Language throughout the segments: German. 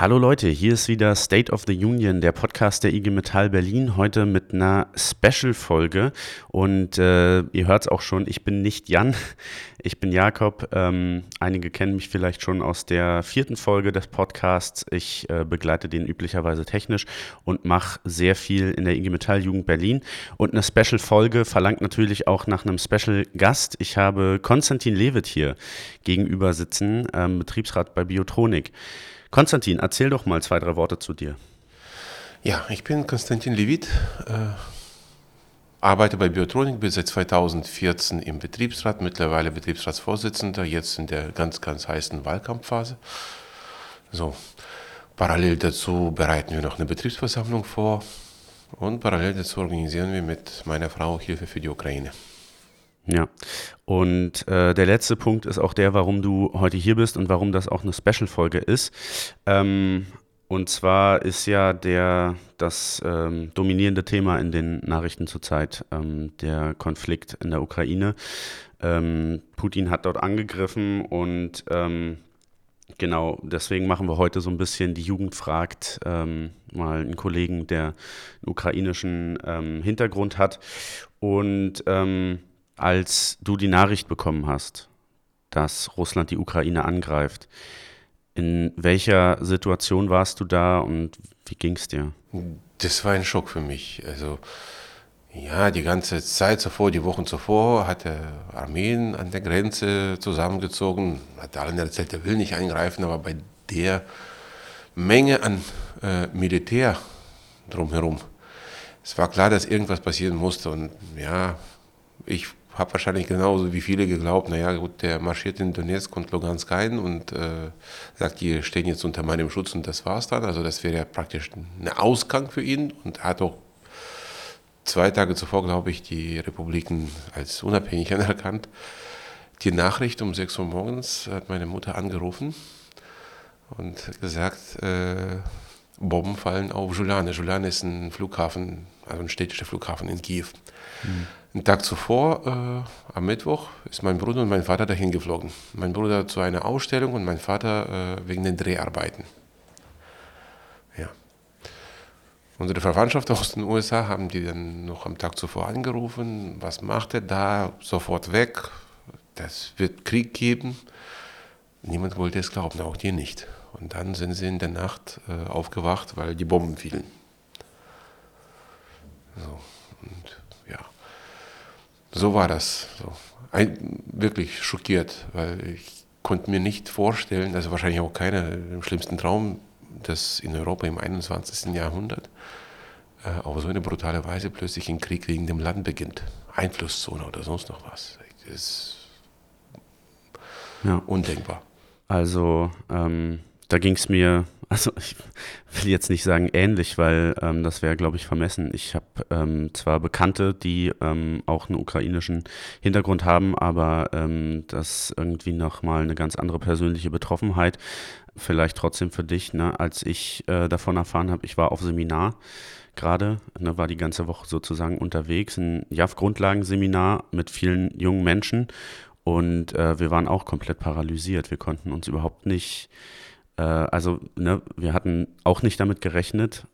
Hallo Leute, hier ist wieder State of the Union, der Podcast der IG Metall Berlin, heute mit einer Special-Folge. Und äh, ihr hört es auch schon, ich bin nicht Jan, ich bin Jakob. Ähm, einige kennen mich vielleicht schon aus der vierten Folge des Podcasts. Ich äh, begleite den üblicherweise technisch und mache sehr viel in der IG Metall Jugend Berlin. Und eine Special-Folge verlangt natürlich auch nach einem Special-Gast. Ich habe Konstantin Lewitt hier gegenüber sitzen, ähm, Betriebsrat bei Biotronik. Konstantin, erzähl doch mal zwei, drei Worte zu dir. Ja, ich bin Konstantin Levit, äh, arbeite bei Biotronik, bin seit 2014 im Betriebsrat, mittlerweile Betriebsratsvorsitzender, jetzt in der ganz, ganz heißen Wahlkampfphase. So, parallel dazu bereiten wir noch eine Betriebsversammlung vor und parallel dazu organisieren wir mit meiner Frau Hilfe für die Ukraine. Ja, und äh, der letzte Punkt ist auch der, warum du heute hier bist und warum das auch eine Special-Folge ist. Ähm, und zwar ist ja der, das ähm, dominierende Thema in den Nachrichten zurzeit ähm, der Konflikt in der Ukraine. Ähm, Putin hat dort angegriffen und ähm, genau deswegen machen wir heute so ein bisschen die Jugend fragt, ähm, mal einen Kollegen, der einen ukrainischen Hintergrund hat. Und als du die Nachricht bekommen hast, dass Russland die Ukraine angreift, in welcher Situation warst du da und wie ging es dir? Das war ein Schock für mich. Also ja, die ganze Zeit zuvor, die Wochen zuvor, hatte Armeen an der Grenze zusammengezogen, hat allen erzählt, er will nicht eingreifen, aber bei der Menge an äh, Militär drumherum, es war klar, dass irgendwas passieren musste. Und ja, ich habe wahrscheinlich genauso wie viele geglaubt, naja gut, der marschiert in Donetsk und Lugansk ein und äh, sagt, die stehen jetzt unter meinem Schutz und das war's dann. Also das wäre ja praktisch ein Ausgang für ihn und er hat auch zwei Tage zuvor, glaube ich, die Republiken als unabhängig anerkannt. Die Nachricht um 6 Uhr morgens hat meine Mutter angerufen und gesagt, äh, Bomben fallen auf Julane. Julane ist ein Flughafen, also ein städtischer Flughafen in Kiew. Mhm. Einen Tag zuvor, äh, am Mittwoch, ist mein Bruder und mein Vater dahin geflogen. Mein Bruder zu einer Ausstellung und mein Vater äh, wegen den Dreharbeiten. Ja. Unsere Verwandtschaft aus den USA haben die dann noch am Tag zuvor angerufen. Was macht er da? Sofort weg. Das wird Krieg geben. Niemand wollte es glauben, auch die nicht. Und dann sind sie in der Nacht äh, aufgewacht, weil die Bomben fielen. So. So war das. So. Ein, wirklich schockiert, weil ich konnte mir nicht vorstellen, also wahrscheinlich auch keiner im schlimmsten Traum, dass in Europa im 21. Jahrhundert äh, auf so eine brutale Weise plötzlich ein Krieg gegen dem Land beginnt. Einflusszone oder sonst noch was. Das ist ja. undenkbar. Also ähm, da ging es mir also ich will jetzt nicht sagen ähnlich, weil ähm, das wäre, glaube ich, vermessen. Ich habe ähm, zwar Bekannte, die ähm, auch einen ukrainischen Hintergrund haben, aber ähm, das irgendwie nochmal eine ganz andere persönliche Betroffenheit. Vielleicht trotzdem für dich, ne? als ich äh, davon erfahren habe, ich war auf Seminar gerade, ne, war die ganze Woche sozusagen unterwegs, ein JAF-Grundlagenseminar mit vielen jungen Menschen und äh, wir waren auch komplett paralysiert. Wir konnten uns überhaupt nicht äh, also, ne, wir hatten auch nicht damit gerechnet,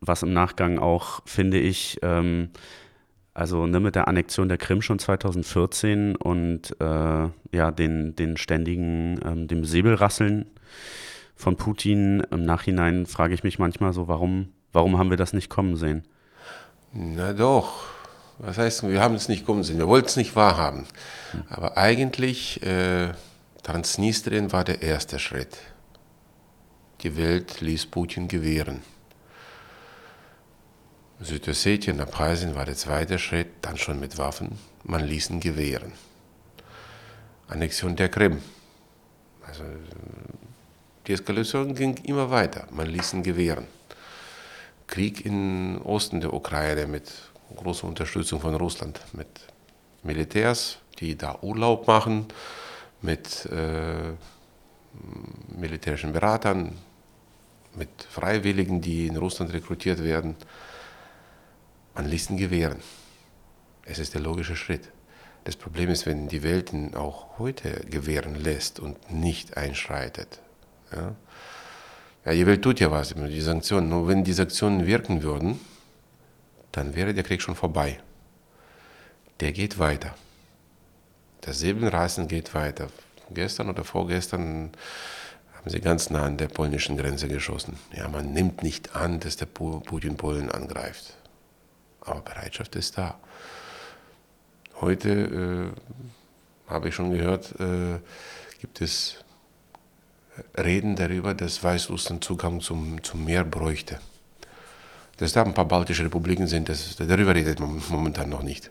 was im Nachgang auch, finde ich, ähm, also ne, mit der Annexion der Krim schon 2014 und äh, ja, den, den ständigen, ähm, dem Säbelrasseln von Putin im Nachhinein frage ich mich manchmal so, warum, warum haben wir das nicht kommen sehen? Na doch. Was heißt, wir haben es nicht kommen sehen, wir wollten es nicht wahrhaben. Hm. Aber eigentlich, äh, Transnistrien war der erste Schritt. Die Welt ließ Putin gewähren. Südossetien, Abkhazien war der zweite Schritt, dann schon mit Waffen. Man ließ ihn gewähren. Annexion der Krim. Also die Eskalation ging immer weiter. Man ließ ihn gewähren. Krieg im Osten der Ukraine mit großer Unterstützung von Russland, mit Militärs, die da Urlaub machen, mit äh, militärischen Beratern, mit Freiwilligen, die in Russland rekrutiert werden. Man ließ ihn gewähren. Es ist der logische Schritt. Das Problem ist, wenn die Welt ihn auch heute gewähren lässt und nicht einschreitet. Ja? Ja, die Welt tut ja was, die Sanktionen. Nur wenn die Sanktionen wirken würden, dann wäre der Krieg schon vorbei. Der geht weiter. Das Säbelreißen geht weiter. Gestern oder vorgestern haben sie ganz nah an der polnischen Grenze geschossen. Ja, man nimmt nicht an, dass der Putin Polen angreift. Aber Bereitschaft ist da. Heute äh, habe ich schon gehört, äh, gibt es Reden darüber, dass Weißrussland Zugang zum, zum Meer bräuchte. Dass da ein paar baltische Republiken sind, das, darüber redet man momentan noch nicht.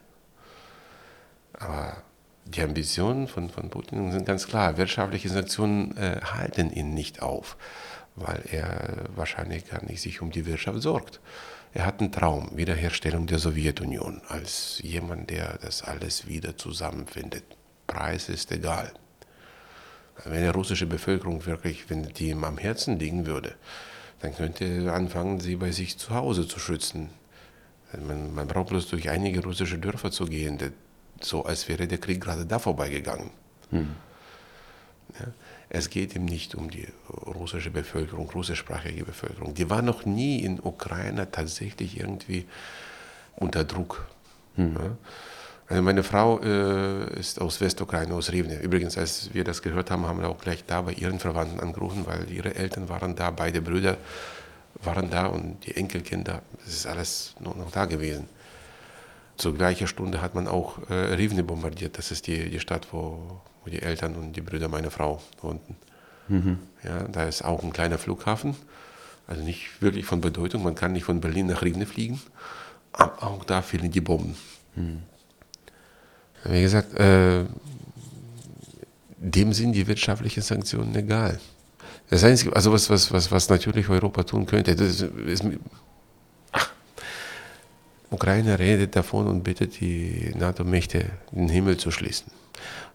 Aber die Ambitionen von, von Putin sind ganz klar. Wirtschaftliche Sanktionen äh, halten ihn nicht auf, weil er wahrscheinlich gar nicht sich um die Wirtschaft sorgt. Er hat einen Traum, Wiederherstellung der Sowjetunion, als jemand, der das alles wieder zusammenfindet. Preis ist egal. Wenn die russische Bevölkerung wirklich, wenn die ihm am Herzen liegen würde, dann könnte er anfangen, sie bei sich zu Hause zu schützen. Man, man braucht bloß durch einige russische Dörfer zu gehen so als wäre der Krieg gerade da vorbeigegangen. Hm. Ja, es geht ihm nicht um die russische Bevölkerung, russischsprachige Bevölkerung. Die war noch nie in Ukraine tatsächlich irgendwie unter Druck. Hm. Ja. Also meine Frau äh, ist aus Westukraine, aus Rivne. Übrigens, als wir das gehört haben, haben wir auch gleich da bei ihren Verwandten angerufen, weil ihre Eltern waren da, beide Brüder waren da und die Enkelkinder, das ist alles noch, noch da gewesen. Zur gleichen Stunde hat man auch äh, Rivne bombardiert. Das ist die, die Stadt, wo, wo die Eltern und die Brüder meiner Frau wohnten. Mhm. Ja, da ist auch ein kleiner Flughafen. Also nicht wirklich von Bedeutung. Man kann nicht von Berlin nach Rivne fliegen. Aber auch da fehlen die Bomben. Mhm. Wie gesagt, äh, dem sind die wirtschaftlichen Sanktionen egal. Das Einzige, also was, was, was, was natürlich Europa tun könnte, das ist, ist Ukraine redet davon und bittet die NATO-Mächte, den Himmel zu schließen.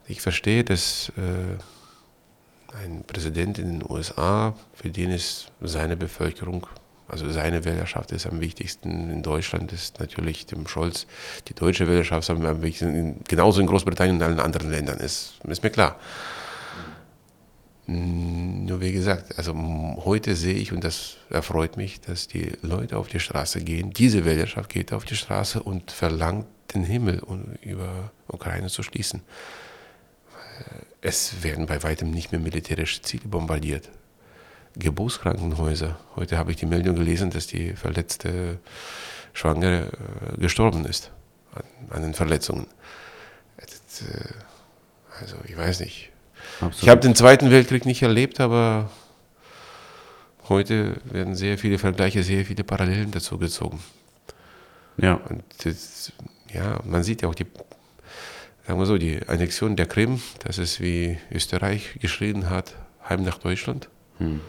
Ich verstehe, dass äh, ein Präsident in den USA, für den ist seine Bevölkerung, also seine Wählerschaft ist am wichtigsten. In Deutschland ist natürlich dem Scholz die deutsche Wählerschaft am wichtigsten, genauso in Großbritannien und allen anderen Ländern, ist, ist mir klar. Nur wie gesagt, also heute sehe ich, und das erfreut mich, dass die Leute auf die Straße gehen, diese Wählerschaft geht auf die Straße und verlangt den Himmel über Ukraine zu schließen. Es werden bei weitem nicht mehr militärische Ziele bombardiert. Geburtskrankenhäuser. Heute habe ich die Meldung gelesen, dass die verletzte Schwangere äh, gestorben ist an, an den Verletzungen. Äh, also ich weiß nicht, Absolut. Ich habe den Zweiten Weltkrieg nicht erlebt, aber heute werden sehr viele Vergleiche, sehr viele Parallelen dazu gezogen. Ja. Und das, ja, man sieht ja auch die, sagen wir so, die Annexion der Krim, das ist wie Österreich geschrien hat, heim nach Deutschland. Hm.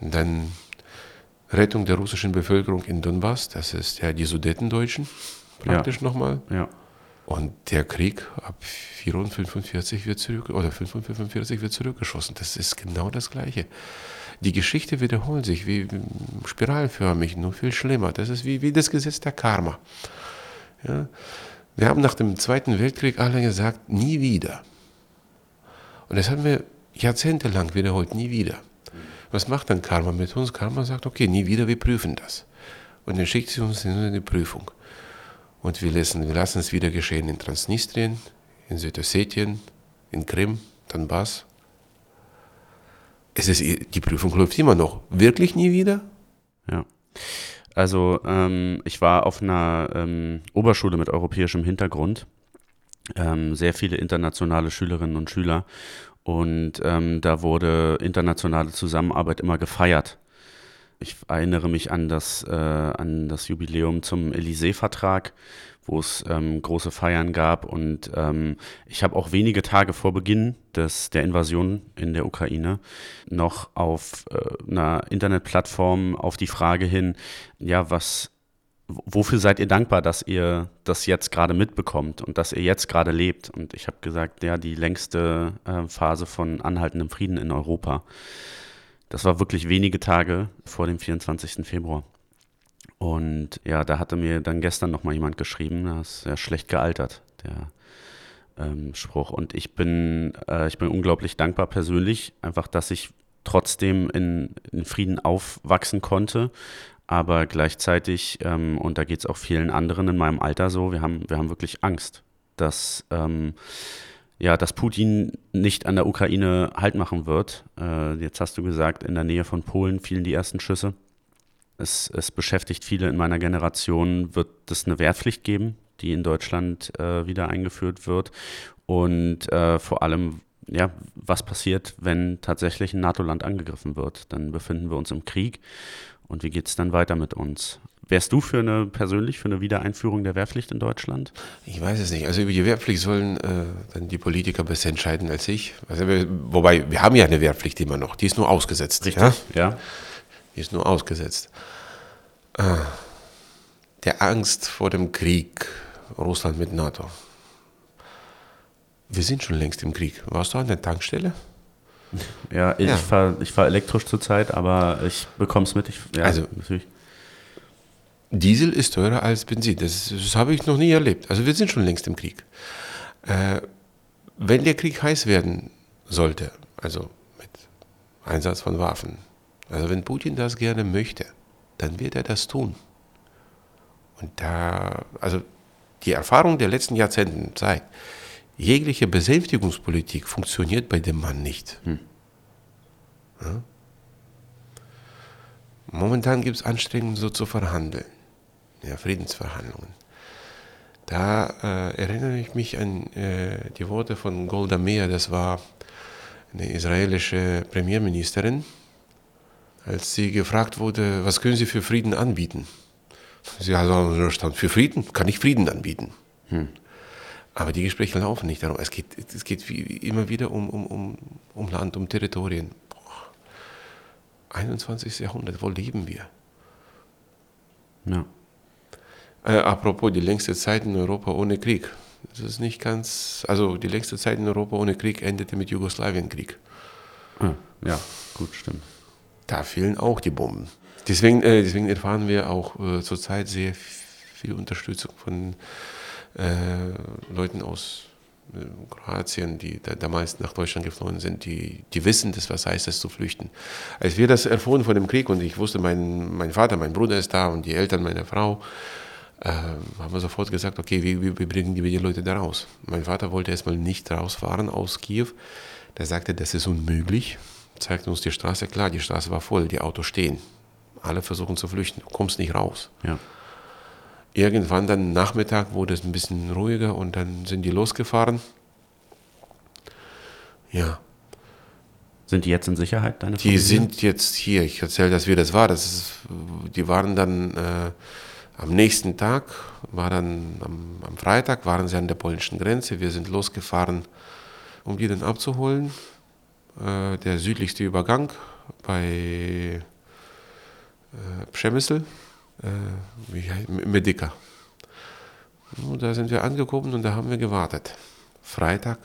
Dann Rettung der russischen Bevölkerung in Donbass, das ist ja die Sudetendeutschen praktisch ja. nochmal. Ja. Und der Krieg ab 45 wird zurück, oder 45 wird zurückgeschossen. Das ist genau das Gleiche. Die Geschichte wiederholt sich wie spiralförmig, nur viel schlimmer. Das ist wie, wie das Gesetz der Karma. Ja? Wir haben nach dem Zweiten Weltkrieg alle gesagt, nie wieder. Und das haben wir jahrzehntelang wiederholt, nie wieder. Was macht dann Karma mit uns? Karma sagt, okay, nie wieder, wir prüfen das. Und dann schickt sie uns in eine Prüfung. Und wir lassen, wir lassen es wieder geschehen in Transnistrien, in Südossetien, in Krim, Donbass. Es ist, die Prüfung läuft immer noch. Wirklich nie wieder? Ja. Also ähm, ich war auf einer ähm, Oberschule mit europäischem Hintergrund. Ähm, sehr viele internationale Schülerinnen und Schüler. Und ähm, da wurde internationale Zusammenarbeit immer gefeiert. Ich erinnere mich an das, äh, an das Jubiläum zum Élysée-Vertrag, wo es ähm, große Feiern gab. Und ähm, ich habe auch wenige Tage vor Beginn des, der Invasion in der Ukraine noch auf äh, einer Internetplattform auf die Frage hin, ja, was, wofür seid ihr dankbar, dass ihr das jetzt gerade mitbekommt und dass ihr jetzt gerade lebt? Und ich habe gesagt, ja, die längste äh, Phase von anhaltendem Frieden in Europa. Das war wirklich wenige Tage vor dem 24. Februar. Und ja, da hatte mir dann gestern nochmal jemand geschrieben, das ist ja schlecht gealtert, der ähm, Spruch. Und ich bin, äh, ich bin unglaublich dankbar persönlich, einfach, dass ich trotzdem in, in Frieden aufwachsen konnte. Aber gleichzeitig, ähm, und da geht es auch vielen anderen in meinem Alter so, wir haben, wir haben wirklich Angst, dass, ähm, ja, dass Putin nicht an der Ukraine Halt machen wird. Äh, jetzt hast du gesagt, in der Nähe von Polen fielen die ersten Schüsse. Es, es beschäftigt viele in meiner Generation. Wird es eine Wehrpflicht geben, die in Deutschland äh, wieder eingeführt wird? Und äh, vor allem, ja, was passiert, wenn tatsächlich ein NATO-Land angegriffen wird? Dann befinden wir uns im Krieg. Und wie geht es dann weiter mit uns? Wärst du für eine persönlich für eine Wiedereinführung der Wehrpflicht in Deutschland? Ich weiß es nicht. Also über die Wehrpflicht sollen äh, dann die Politiker besser entscheiden als ich. Also wir, wobei wir haben ja eine Wehrpflicht immer noch. Die ist nur ausgesetzt. Richtig. Ja. ja. Die ist nur ausgesetzt. Äh, der Angst vor dem Krieg Russland mit NATO. Wir sind schon längst im Krieg. Warst du an der Tankstelle? Ja, ich ja. fahre ich fahr elektrisch zurzeit, aber ich bekomme es mit. Ich, ja, also, natürlich. Diesel ist teurer als Benzin. Das, das habe ich noch nie erlebt. Also wir sind schon längst im Krieg. Äh, wenn der Krieg heiß werden sollte, also mit Einsatz von Waffen, also wenn Putin das gerne möchte, dann wird er das tun. Und da, also die Erfahrung der letzten Jahrzehnte zeigt, jegliche Besänftigungspolitik funktioniert bei dem Mann nicht. Hm. Ja? Momentan gibt es Anstrengungen, so zu verhandeln, ja, Friedensverhandlungen. Da äh, erinnere ich mich an äh, die Worte von Golda Meir, das war eine israelische Premierministerin, als sie gefragt wurde, was können Sie für Frieden anbieten? Sie hat also für Frieden kann ich Frieden anbieten. Hm. Aber die Gespräche laufen nicht darum. Es geht, es geht immer wieder um, um, um, um Land, um Territorien. Boah. 21. Jahrhundert, wo leben wir? Ja. Äh, apropos die längste Zeit in Europa ohne Krieg. Das ist nicht ganz, also die längste Zeit in Europa ohne Krieg endete mit Jugoslawienkrieg. Ah, ja, gut, stimmt. Da fehlen auch die Bomben. Deswegen, äh, deswegen erfahren wir auch äh, zurzeit sehr viel Unterstützung von äh, Leuten aus äh, Kroatien, die da, damals nach Deutschland geflohen sind, die, die wissen, das, was heißt es zu flüchten. Als wir das erfuhren von dem Krieg und ich wusste, mein, mein Vater, mein Bruder ist da und die Eltern meiner Frau, äh, haben wir sofort gesagt, okay, wie, wie, wie bringen wir die Leute da raus? Mein Vater wollte erstmal nicht rausfahren aus Kiew. Der sagte, das ist unmöglich. Zeigte uns die Straße, klar, die Straße war voll, die Autos stehen. Alle versuchen zu flüchten, du kommst nicht raus. Ja irgendwann dann Nachmittag wurde es ein bisschen ruhiger und dann sind die losgefahren. Ja. Sind die jetzt in Sicherheit, deine Die sind jetzt hier. Ich erzähle das, wie das war. Das ist, die waren dann äh, am nächsten Tag, war dann am, am, Freitag, waren sie an der polnischen Grenze. Wir sind losgefahren, um die dann abzuholen. Äh, der südlichste Übergang bei äh, Przemysl äh, Medica. Und da sind wir angekommen und da haben wir gewartet. Freitag,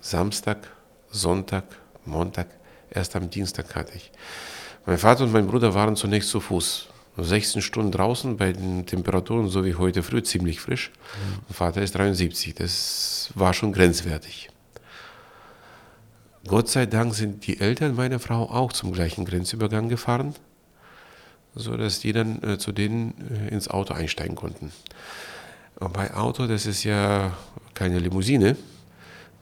Samstag, Sonntag, Montag, erst am Dienstag hatte ich. Mein Vater und mein Bruder waren zunächst zu Fuß. 16 Stunden draußen bei den Temperaturen, so wie heute früh, ziemlich frisch. Mhm. Mein Vater ist 73, das war schon grenzwertig. Gott sei Dank sind die Eltern meiner Frau auch zum gleichen Grenzübergang gefahren sodass die dann äh, zu denen äh, ins Auto einsteigen konnten. Und bei Auto, das ist ja keine Limousine,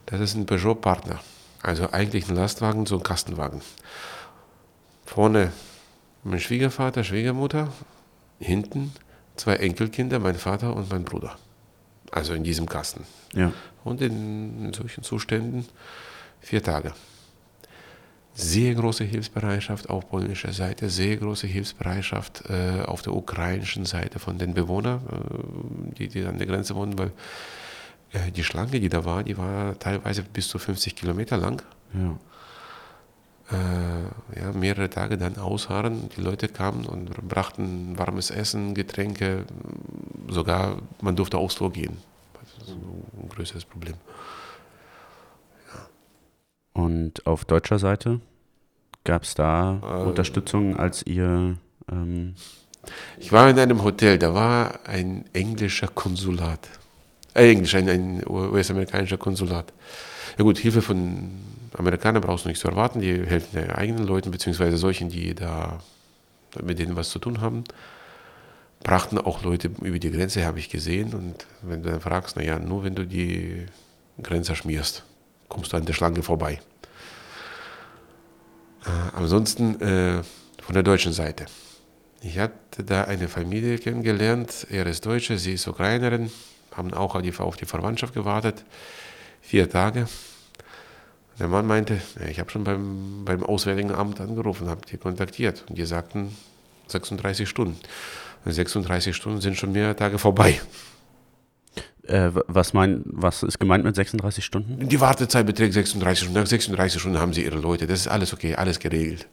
das ist ein Peugeot-Partner. Also eigentlich ein Lastwagen, so ein Kastenwagen. Vorne mein Schwiegervater, Schwiegermutter, hinten zwei Enkelkinder, mein Vater und mein Bruder. Also in diesem Kasten. Ja. Und in, in solchen Zuständen vier Tage sehr große Hilfsbereitschaft auf polnischer Seite, sehr große Hilfsbereitschaft äh, auf der ukrainischen Seite von den Bewohnern, äh, die, die an der Grenze wohnen, weil äh, die Schlange, die da war, die war teilweise bis zu 50 Kilometer lang. Ja. Äh, ja, mehrere Tage dann ausharren. Die Leute kamen und brachten warmes Essen, Getränke, sogar man durfte aufs Tor gehen. Das ist ein größeres Problem. Und auf deutscher Seite gab es da äh, Unterstützung, als ihr. Ähm ich war in einem Hotel, da war ein englischer Konsulat. Äh, Englisch, ein, ein US-amerikanischer Konsulat. Ja gut, Hilfe von Amerikaner brauchst du nicht zu erwarten, die helfen den eigenen Leuten, beziehungsweise solchen, die da mit denen was zu tun haben. Brachten auch Leute über die Grenze, habe ich gesehen. Und wenn du dann fragst, naja, nur wenn du die Grenze schmierst, kommst du an der Schlange vorbei. Äh, ansonsten äh, von der deutschen Seite. Ich hatte da eine Familie kennengelernt, er ist Deutsche, sie ist Ukrainerin, haben auch auf die, auf die Verwandtschaft gewartet, vier Tage. Der Mann meinte, ich habe schon beim, beim Auswärtigen Amt angerufen, habe die kontaktiert und die sagten 36 Stunden. 36 Stunden sind schon mehrere Tage vorbei. Äh, was, mein, was ist gemeint mit 36 Stunden? Die Wartezeit beträgt 36 Stunden. Nach 36 Stunden haben sie ihre Leute. Das ist alles okay, alles geregelt.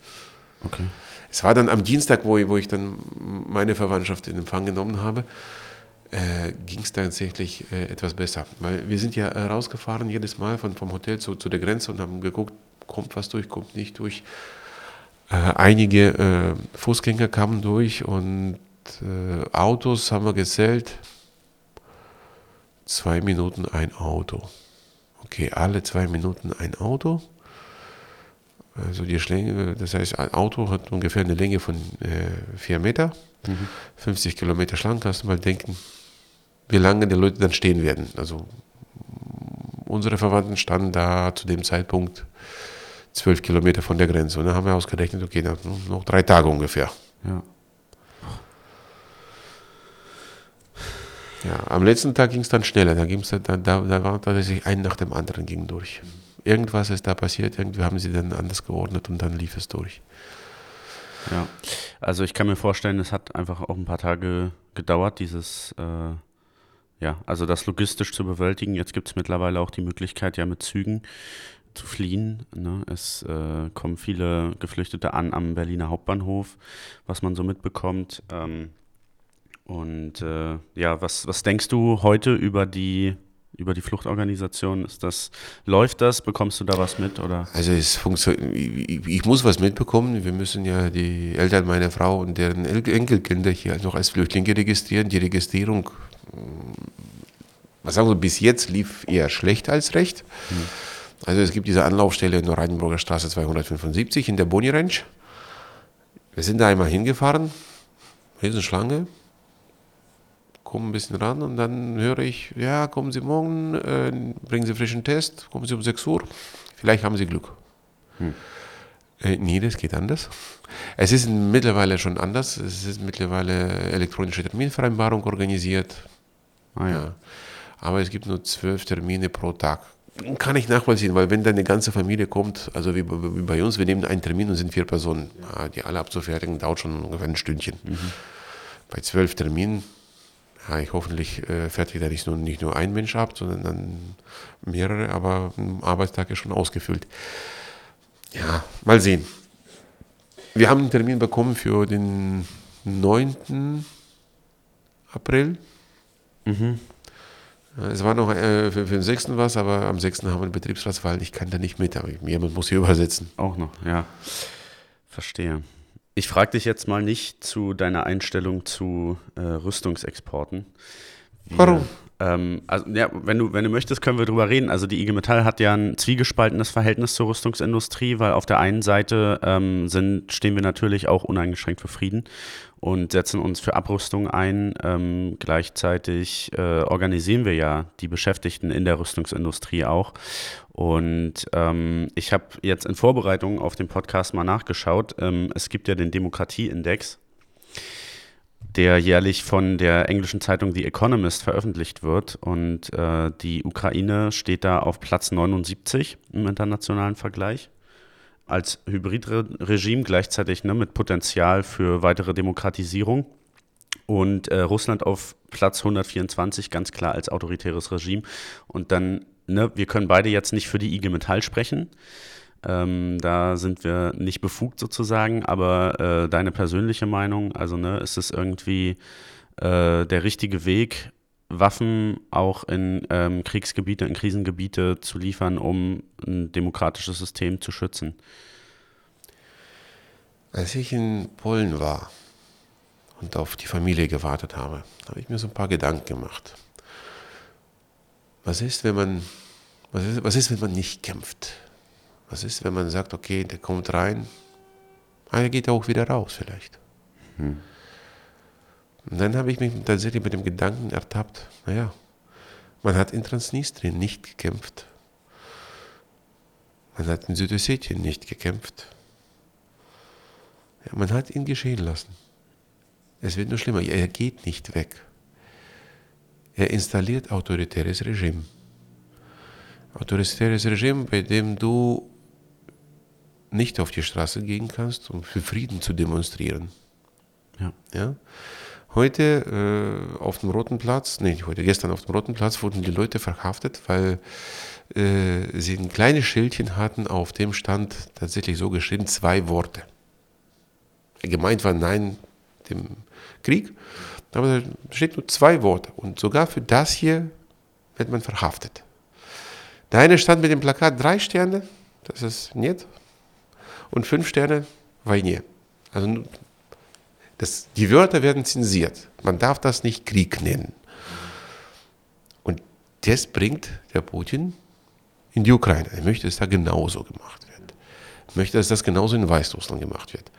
Okay. Es war dann am Dienstag, wo ich, wo ich dann meine Verwandtschaft in Empfang genommen habe, äh, ging es tatsächlich äh, etwas besser. Weil wir sind ja äh, rausgefahren jedes Mal von, vom Hotel zu, zu der Grenze und haben geguckt, kommt was durch, kommt nicht durch. Äh, einige äh, Fußgänger kamen durch und Autos haben wir gezählt. Zwei Minuten ein Auto. Okay, alle zwei Minuten ein Auto. Also die Länge, das heißt, ein Auto hat ungefähr eine Länge von äh, 4 Meter, mhm. 50 Kilometer Schlangen. Kannst du mal denken, wie lange die Leute dann stehen werden. Also unsere Verwandten standen da zu dem Zeitpunkt zwölf Kilometer von der Grenze. Und dann haben wir ausgerechnet, okay, noch drei Tage ungefähr. Ja. Ja, am letzten Tag ging es dann schneller. Da, ging's, da, da, da war tatsächlich ein nach dem anderen ging durch. Irgendwas ist da passiert, irgendwie haben sie dann anders geordnet und dann lief es durch. Ja, also ich kann mir vorstellen, es hat einfach auch ein paar Tage gedauert, dieses, äh, ja, also das logistisch zu bewältigen. Jetzt gibt es mittlerweile auch die Möglichkeit, ja mit Zügen zu fliehen. Ne? Es äh, kommen viele Geflüchtete an am Berliner Hauptbahnhof, was man so mitbekommt. Ähm, und äh, ja, was, was denkst du heute über die über die Fluchtorganisation? Ist das, läuft das? Bekommst du da was mit? Oder? Also es funktioniert, ich, ich muss was mitbekommen. Wir müssen ja die Eltern meiner Frau und deren Enkelkinder hier noch als Flüchtlinge registrieren. Die Registrierung, was sagen wir, bis jetzt lief eher schlecht als recht. Hm. Also es gibt diese Anlaufstelle in der Oranienburger Straße 275 in der Boni Ranch. Wir sind da einmal hingefahren, Riesenschlange, komme ein bisschen ran und dann höre ich, ja, kommen Sie morgen, äh, bringen Sie frischen Test, kommen Sie um 6 Uhr, vielleicht haben Sie Glück. Hm. Äh, nee, das geht anders. Es ist mittlerweile schon anders. Es ist mittlerweile elektronische Terminvereinbarung organisiert. Ah, ja. ja. Aber es gibt nur zwölf Termine pro Tag. Kann ich nachvollziehen, weil wenn dann eine ganze Familie kommt, also wie, wie bei uns, wir nehmen einen Termin und sind vier Personen. Ja, die alle abzufertigen, dauert schon ungefähr ein Stündchen. Mhm. Bei zwölf Terminen ja, ich hoffentlich äh, fertigt er nicht nur, nicht nur ein Mensch ab, sondern dann mehrere, aber ein Arbeitstag ist schon ausgefüllt. Ja, mal sehen. Wir haben einen Termin bekommen für den 9. April. Mhm. Es war noch äh, für, für, den 6. was, aber am 6. haben wir eine Betriebsratswahl. Ich kann da nicht mit, aber jemand muss hier übersetzen. Auch noch, ja. Verstehe. Ich frage dich jetzt mal nicht zu deiner Einstellung zu äh, Rüstungsexporten. Wir, Warum? Ähm, also, ja, wenn du, wenn du möchtest, können wir drüber reden. Also die IG Metall hat ja ein zwiegespaltenes Verhältnis zur Rüstungsindustrie, weil auf der einen Seite ähm, sind, stehen wir natürlich auch uneingeschränkt für Frieden und setzen uns für Abrüstung ein. Ähm, gleichzeitig äh, organisieren wir ja die Beschäftigten in der Rüstungsindustrie auch. Und ähm, ich habe jetzt in Vorbereitung auf den Podcast mal nachgeschaut. Ähm, es gibt ja den Demokratieindex, der jährlich von der englischen Zeitung The Economist veröffentlicht wird. Und äh, die Ukraine steht da auf Platz 79 im internationalen Vergleich als Hybridregime gleichzeitig ne, mit Potenzial für weitere Demokratisierung. Und äh, Russland auf Platz 124 ganz klar als autoritäres Regime. Und dann, ne, wir können beide jetzt nicht für die IG Metall sprechen. Ähm, da sind wir nicht befugt sozusagen, aber äh, deine persönliche Meinung, also ne, ist es irgendwie äh, der richtige Weg, Waffen auch in ähm, Kriegsgebiete, in Krisengebiete zu liefern, um ein demokratisches System zu schützen. Als ich in Polen war und auf die Familie gewartet habe, habe ich mir so ein paar Gedanken gemacht. Was ist, wenn man, was ist, was ist, wenn man nicht kämpft? Was ist, wenn man sagt, okay, der kommt rein, aber er geht auch wieder raus vielleicht. Hm. Und dann habe ich mich tatsächlich mit dem Gedanken ertappt, naja, man hat in Transnistrien nicht gekämpft. Man hat in Südossetien nicht gekämpft. Ja, man hat ihn geschehen lassen. Es wird nur schlimmer. Er geht nicht weg. Er installiert autoritäres Regime. Autoritäres Regime, bei dem du nicht auf die Straße gehen kannst, um für Frieden zu demonstrieren. Ja. ja? Heute äh, auf dem Roten Platz, nee, nicht heute, gestern auf dem Roten Platz wurden die Leute verhaftet, weil äh, sie ein kleines Schildchen hatten, auf dem stand tatsächlich so geschrieben, zwei Worte. Gemeint war Nein dem Krieg, aber da steht nur zwei Worte. Und sogar für das hier wird man verhaftet. Der eine stand mit dem Plakat drei Sterne, das ist nicht, und fünf Sterne, Weinier. Also das, die Wörter werden zensiert. Man darf das nicht Krieg nennen. Und das bringt der Putin in die Ukraine. Er möchte, dass da genauso gemacht wird. Er möchte, dass das genauso in Weißrussland gemacht wird.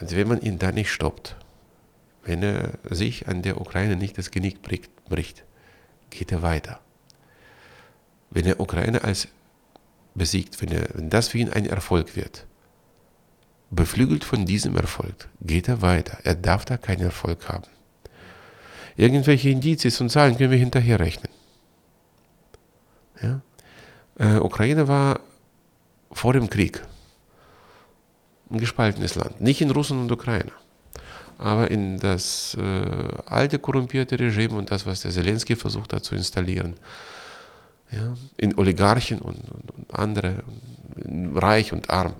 Und wenn man ihn da nicht stoppt, wenn er sich an der Ukraine nicht das Genick bricht, geht er weiter. Wenn er Ukraine als besiegt, wenn, er, wenn das für ihn ein Erfolg wird, beflügelt von diesem Erfolg, geht er weiter. Er darf da keinen Erfolg haben. Irgendwelche Indizien und Zahlen können wir hinterher rechnen. Ja? Äh, Ukraine war vor dem Krieg ein gespaltenes Land. Nicht in Russland und Ukraine, aber in das äh, alte korrumpierte Regime und das, was der Zelensky versucht hat zu installieren, ja, in Oligarchen und, und, und andere, reich und arm.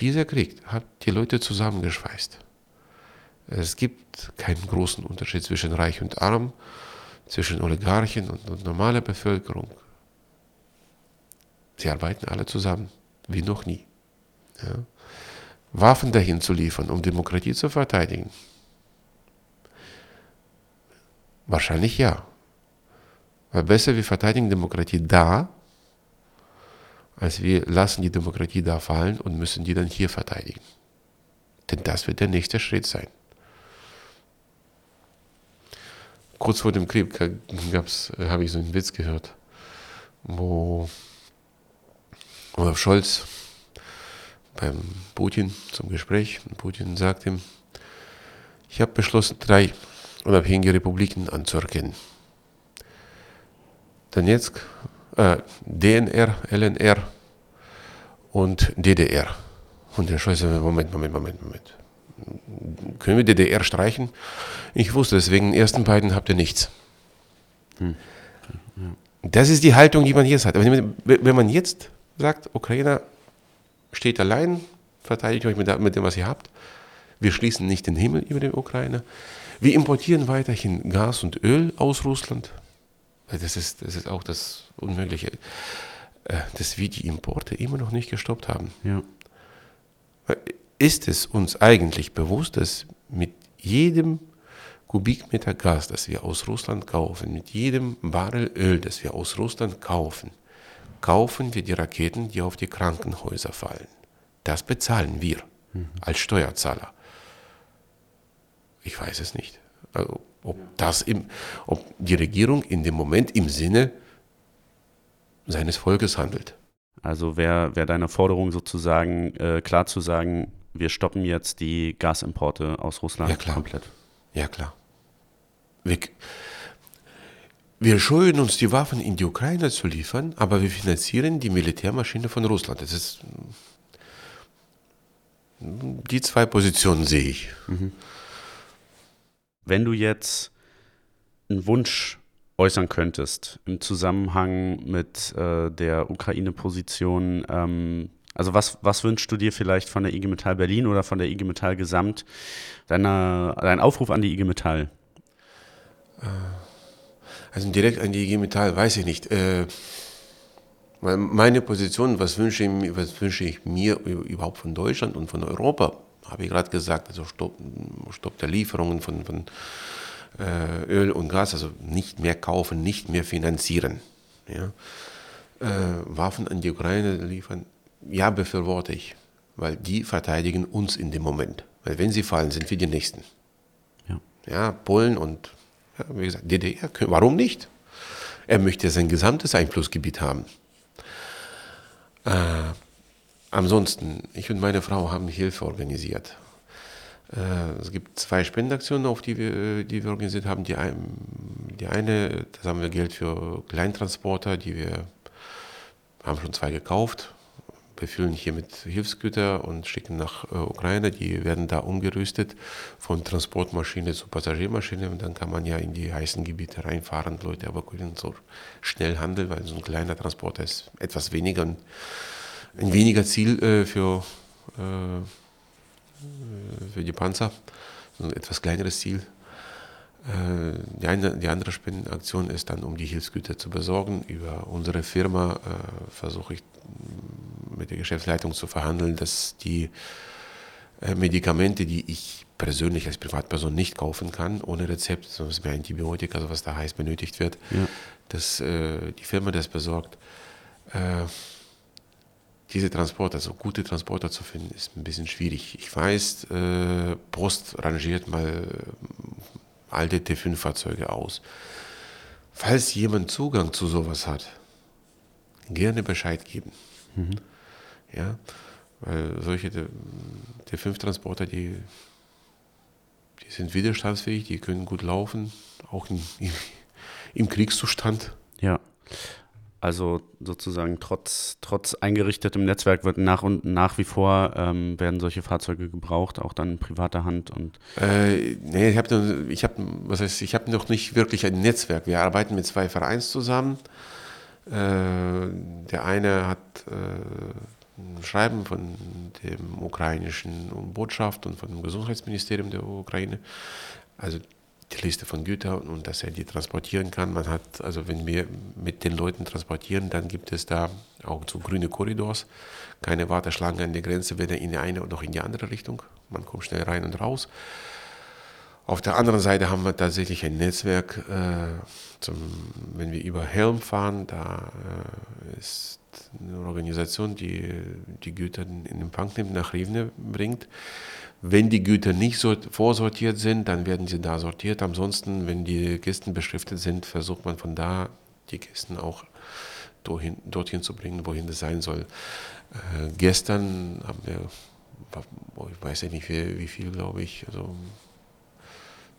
Dieser Krieg hat die Leute zusammengeschweißt. Es gibt keinen großen Unterschied zwischen reich und arm, zwischen Oligarchen und, und normaler Bevölkerung. Sie arbeiten alle zusammen, wie noch nie. Ja. Waffen dahin zu liefern, um Demokratie zu verteidigen? Wahrscheinlich ja. Weil besser wir verteidigen Demokratie da, als wir lassen die Demokratie da fallen und müssen die dann hier verteidigen. Denn das wird der nächste Schritt sein. Kurz vor dem Krieg gab's, äh, habe ich so einen Witz gehört, wo Olaf Scholz beim Putin zum Gespräch, Putin sagt ihm, ich habe beschlossen, drei unabhängige Republiken anzuerkennen. Donetsk, äh, DNR, LNR und DDR. Und der Scheiße, Moment, Moment, Moment, Moment. Können wir DDR streichen? Ich wusste es, wegen den ersten beiden habt ihr nichts. Hm. Das ist die Haltung, die man jetzt hat. Wenn man jetzt sagt, Ukrainer steht allein, verteidigt euch mit dem, was ihr habt, wir schließen nicht den Himmel über die Ukraine, wir importieren weiterhin Gas und Öl aus Russland, das ist, das ist auch das Unmögliche, äh, dass wir die Importe immer noch nicht gestoppt haben. Ja. Ist es uns eigentlich bewusst, dass mit jedem Kubikmeter Gas, das wir aus Russland kaufen, mit jedem Barrel Öl, das wir aus Russland kaufen, kaufen wir die Raketen, die auf die Krankenhäuser fallen. Das bezahlen wir mhm. als Steuerzahler. Ich weiß es nicht. Also, ob, das im, ob die Regierung in dem Moment im Sinne seines Volkes handelt. Also wäre wär deine Forderung sozusagen äh, klar zu sagen, wir stoppen jetzt die Gasimporte aus Russland ja, klar. komplett. Ja, klar. Wir, wir scheuen uns, die Waffen in die Ukraine zu liefern, aber wir finanzieren die Militärmaschine von Russland. Das ist die zwei Positionen sehe ich. Mhm. Wenn du jetzt einen Wunsch äußern könntest im Zusammenhang mit äh, der Ukraine-Position, ähm, also was, was wünschst du dir vielleicht von der IG Metall Berlin oder von der IG Metall Gesamt, deiner, dein Aufruf an die IG Metall? Äh, also direkt an die IG Metall weiß ich nicht. Äh, meine Position, was wünsche, ich, was wünsche ich mir überhaupt von Deutschland und von Europa, habe ich gerade gesagt, also Stopp, Stopp der Lieferungen von, von äh, Öl und Gas, also nicht mehr kaufen, nicht mehr finanzieren. Ja. äh, Waffen an die Ukraine liefern, ja, befürworte ich, weil die verteidigen uns in dem Moment. Weil wenn sie fallen, sind wir die Nächsten. Ja, ja Polen und, ja, wie gesagt, DDR, warum nicht? Er möchte sein gesamtes Einflussgebiet haben. Äh, ansonsten, ich und meine Frau haben Hilfe organisiert. Äh, es gibt zwei Spendenaktionen, auf die wir, die wir organisiert haben. Die, die eine, da haben wir Geld für Kleintransporter, die wir haben schon zwei gekauft. Wir füllen hier mit Hilfsgütern und schicken nach äh, Ukraine. Die werden da umgerüstet von Transportmaschine zu Passagiermaschine. Und dann kann man ja in die heißen Gebiete reinfahren, Leute evakuieren, so schnell handeln, weil so ein kleiner Transporter ist etwas weniger, ein, ein weniger Ziel äh, für äh, äh, für die Panzer, ein etwas kleineres Ziel. Äh, die, eine, die andere Spendenaktion ist dann, um die Hilfsgüter zu besorgen. Über unsere Firma äh, versuche ich mit der Geschäftsleitung zu verhandeln, dass die Medikamente, die ich persönlich als Privatperson nicht kaufen kann, ohne Rezept, sondern es mir Antibiotika, also was da heißt, benötigt wird, ja. dass äh, die Firma das besorgt. Äh, diese Transporter, also gute Transporter zu finden, ist ein bisschen schwierig. Ich weiß, äh, Post rangiert mal äh, alte T5-Fahrzeuge aus. Falls jemand Zugang zu sowas hat, gerne Bescheid geben. Mhm. Ja, weil solche T5-Transporter, die, die sind widerstandsfähig, die können gut laufen, auch in, im Kriegszustand. Ja. Also sozusagen trotz, trotz eingerichtetem Netzwerk wird nach und nach wie vor ähm, werden solche Fahrzeuge gebraucht, auch dann in privater Hand und. Äh, nee, ich habe ich hab, was heißt, ich habe noch nicht wirklich ein Netzwerk. Wir arbeiten mit zwei Vereins zusammen. Äh, der eine hat äh, ein Schreiben von dem ukrainischen Botschaft und von dem Gesundheitsministerium der Ukraine. Also die Liste von Gütern und dass er die transportieren kann. Man hat, also wenn wir mit den Leuten transportieren, dann gibt es da auch so grüne Korridors, keine Warteschlange an der Grenze, weder in die eine noch in die andere Richtung. Man kommt schnell rein und raus. Auf der anderen Seite haben wir tatsächlich ein Netzwerk, äh, zum, wenn wir über Helm fahren, da äh, ist eine Organisation, die die Güter in Empfang nimmt, nach Rivne bringt. Wenn die Güter nicht so vorsortiert sind, dann werden sie da sortiert. Ansonsten, wenn die Kisten beschriftet sind, versucht man von da die Kisten auch dorthin, dorthin zu bringen, wohin das sein soll. Äh, gestern haben wir, ich weiß nicht wie, wie viel, glaube ich, also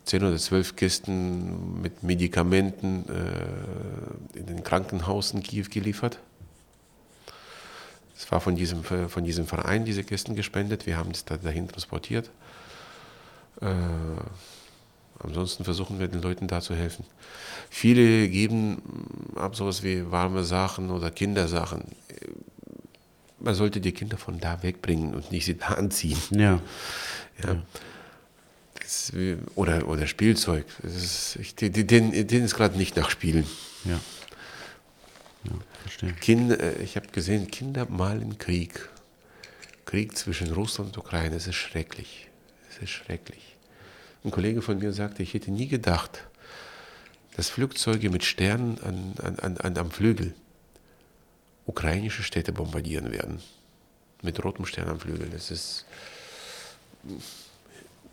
10 oder 12 Kisten mit Medikamenten äh, in den Krankenhaus in Kiew geliefert. Es war von diesem, von diesem Verein diese Kisten gespendet. Wir haben es da dahin transportiert. Äh, ansonsten versuchen wir den Leuten da zu helfen. Viele geben ab sowas wie warme Sachen oder Kindersachen. Man sollte die Kinder von da wegbringen und nicht sie da anziehen. Ja. ja. Das, oder, oder Spielzeug. Ist, ich, denen, denen ist gerade nicht nach Spielen. Ja. Ja, verstehe. Kinder, äh, ich habe gesehen, Kinder malen Krieg. Krieg zwischen Russland und Ukraine, es ist schrecklich. Es ist schrecklich. Ein Kollege von mir sagte, ich hätte nie gedacht, dass Flugzeuge mit Sternen an, an, an, am Flügel ukrainische Städte bombardieren werden. Mit rotem Stern am Flügel. Das ist,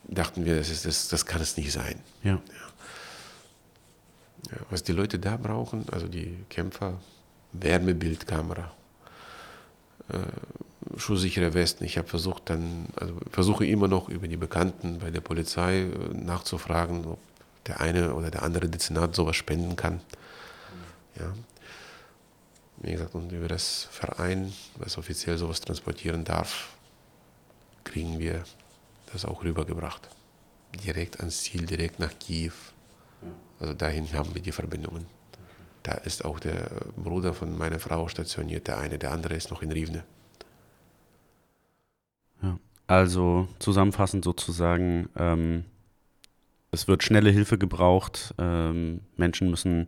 dachten wir, das, ist, das, das kann es nicht sein. Ja. ja. Ja, was die Leute da brauchen, also die Kämpfer, Wärmebildkamera, äh, schusssichere Westen. Ich habe versucht dann, also versuche immer noch über die Bekannten bei der Polizei äh, nachzufragen, ob der eine oder der andere Dezernat sowas spenden kann. Ja. Wie gesagt, und über das Verein, was offiziell sowas transportieren darf, kriegen wir das auch rübergebracht. Direkt ans Ziel, direkt nach Kiew. Also dahin haben wir die Verbindungen. Da ist auch der Bruder von meiner Frau stationiert, der eine, der andere ist noch in Rivne. Ja, also zusammenfassend sozusagen, ähm, es wird schnelle Hilfe gebraucht, ähm, Menschen müssen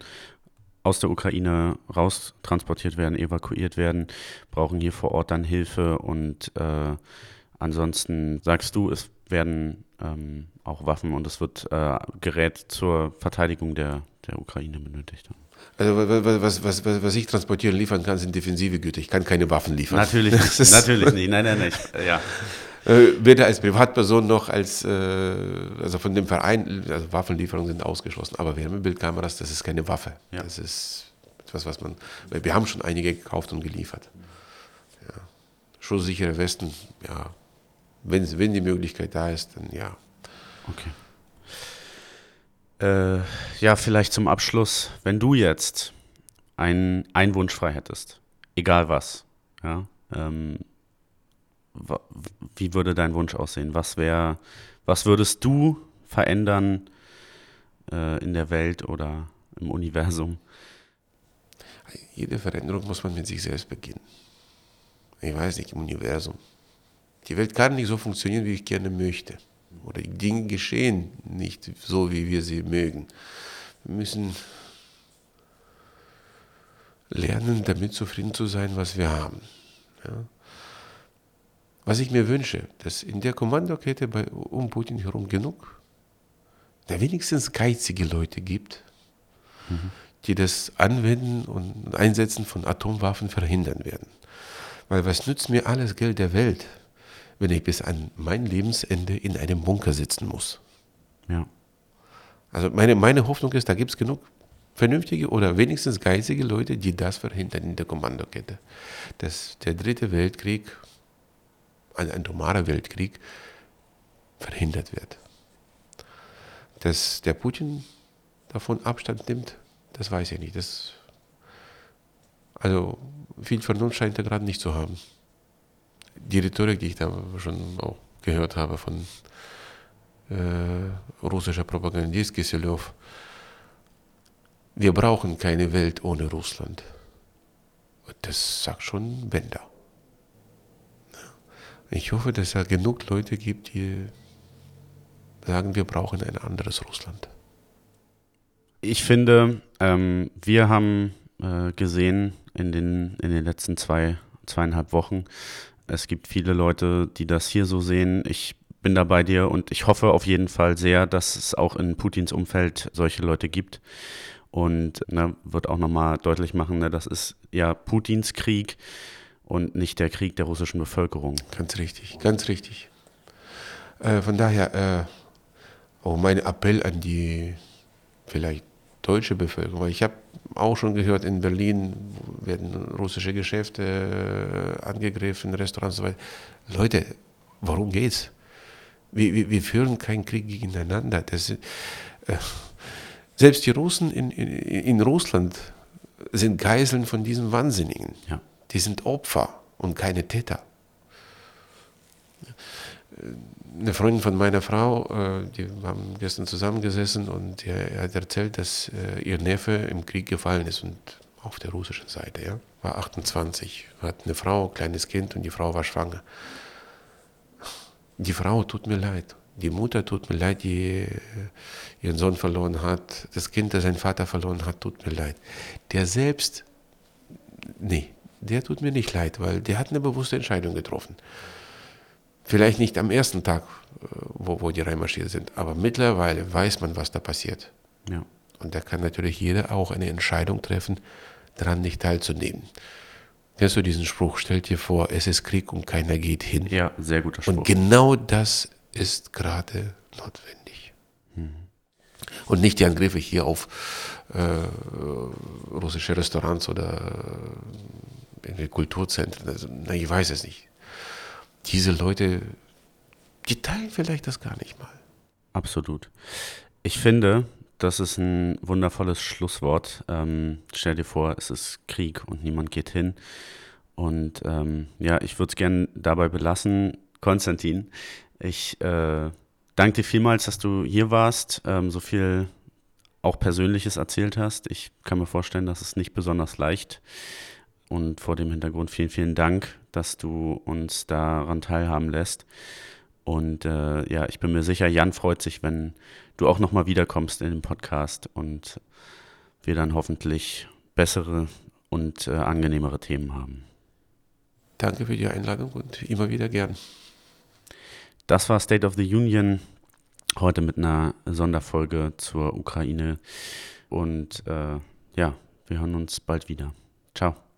aus der Ukraine raus transportiert werden, evakuiert werden, brauchen hier vor Ort dann Hilfe und äh, ansonsten sagst du, es werden ähm, auch Waffen und es wird äh, Gerät zur Verteidigung der, der Ukraine benötigt. Also was, was, was, was ich transportieren liefern kann, sind defensive Güter. Ich kann keine Waffen liefern. Natürlich nicht. natürlich nicht. Nein, nein, nein. Ja. Äh, weder als Privatperson noch als, äh, also von dem Verein, also Waffenlieferungen sind ausgeschlossen. Aber Wärmebildkameras, das ist keine Waffe. Ja. Das ist etwas, was man, wir haben schon einige gekauft und geliefert. Ja. Schusssichere Westen, ja. Wenn, wenn die Möglichkeit da ist, dann ja. Okay. Äh, ja, vielleicht zum Abschluss, wenn du jetzt einen, einen Wunsch frei hättest, egal was, ja, ähm, wie würde dein Wunsch aussehen? Was wäre, was würdest du verändern äh, in der Welt oder im Universum? Jede Veränderung muss man mit sich selbst beginnen. Ich weiß nicht, im Universum. Die Welt kann nicht so funktionieren, wie ich gerne möchte oder Dinge geschehen nicht so, wie wir sie mögen. Wir müssen lernen, damit zufrieden zu sein, was wir haben. Ja? Was ich mir wünsche, dass in der Kommandokette bei, um Putin herum genug, da wenigstens geizige Leute gibt, mhm. die das Anwenden und Einsetzen von Atomwaffen verhindern werden. Weil was nützt mir alles Geld der Welt, wenn ich bis an mein Lebensende in einem Bunker sitzen muss. Ja. Also meine, meine Hoffnung ist, da gibt es genug vernünftige oder wenigstens geistige Leute, die das verhindern in der Kommandokette. Dass der dritte Weltkrieg, ein, ein normaler Weltkrieg, verhindert wird. Dass der Putin davon Abstand nimmt, das weiß ich nicht. Das, also viel Vernunft scheint er gerade nicht zu haben die Rhetorik, die ich da schon auch gehört habe von äh, russischer Propagandist Kiselev, wir brauchen keine Welt ohne Russland. Das sagt schon Bender. Ich hoffe, dass es genug Leute gibt, die sagen, wir brauchen ein anderes Russland. Ich finde, ähm, wir haben äh, gesehen in den, in den letzten zwei, zweieinhalb Wochen, es gibt viele Leute, die das hier so sehen. Ich bin da bei dir und ich hoffe auf jeden Fall sehr, dass es auch in Putins Umfeld solche Leute gibt. Und ne, wird auch nochmal deutlich machen, ne, das ist ja Putins Krieg und nicht der Krieg der russischen Bevölkerung. Ganz richtig, ganz richtig. Äh, von daher äh, auch mein Appell an die vielleicht deutsche Bevölkerung. Ich habe auch schon gehört, in Berlin werden russische Geschäfte äh, angegriffen, Restaurants und so weiter. Leute, worum geht's? Wir, wir, wir führen keinen Krieg gegeneinander. Das, äh, selbst die Russen in, in, in, Russland sind Geiseln von diesen Wahnsinnigen. Ja. Die sind Opfer und keine Täter eine Freundin von meiner Frau, äh, die haben gestern zusammengesessen und er hat erzählt, dass äh, ihr Neffe im Krieg gefallen ist und auf der russischen Seite, ja, war 28, hat eine Frau, kleines Kind und die Frau war schwanger. Die Frau tut mir leid. Die Mutter tut mir leid, die äh, ihren Sohn verloren hat. Das Kind, das seinen Vater verloren hat, tut mir leid. Der selbst, nee, der tut mir nicht leid, weil der hat eine bewusste Entscheidung getroffen. Vielleicht nicht am ersten Tag, äh, wo, wo die reinmarschiert sind, aber mittlerweile weiß man, was da passiert. Ja. Und da kann natürlich jeder auch eine Entscheidung treffen, daran nicht teilzunehmen. Kennst du diesen Spruch? Stell dir vor, es ist Krieg und keiner geht hin. Ja, sehr guter Spruch. Und genau das ist gerade notwendig. Mhm. Und nicht die Angriffe hier auf äh, russische Restaurants oder äh, Kulturzentren. Also, na, ich weiß es nicht diese Leute, die teilen vielleicht das gar nicht mal. Absolut. Ich finde, das ist ein wundervolles Schlusswort. Ähm, stell dir vor, es ist Krieg und niemand geht hin. Und ähm, ja, ich würde es gerne dabei belassen. Konstantin, ich äh, danke dir vielmals, dass du hier warst, ähm, so viel auch Persönliches erzählt hast. Ich kann mir vorstellen, dass es nicht besonders leicht und vor dem Hintergrund vielen, vielen Dank dass du uns daran teilhaben lässt. Und äh, ja, ich bin mir sicher, Jan freut sich, wenn du auch nochmal wiederkommst in den Podcast und wir dann hoffentlich bessere und äh, angenehmere Themen haben. Danke für die Einladung und immer wieder gern. Das war State of the Union heute mit einer Sonderfolge zur Ukraine. Und äh, ja, Wir hören uns bald wieder. Ciao.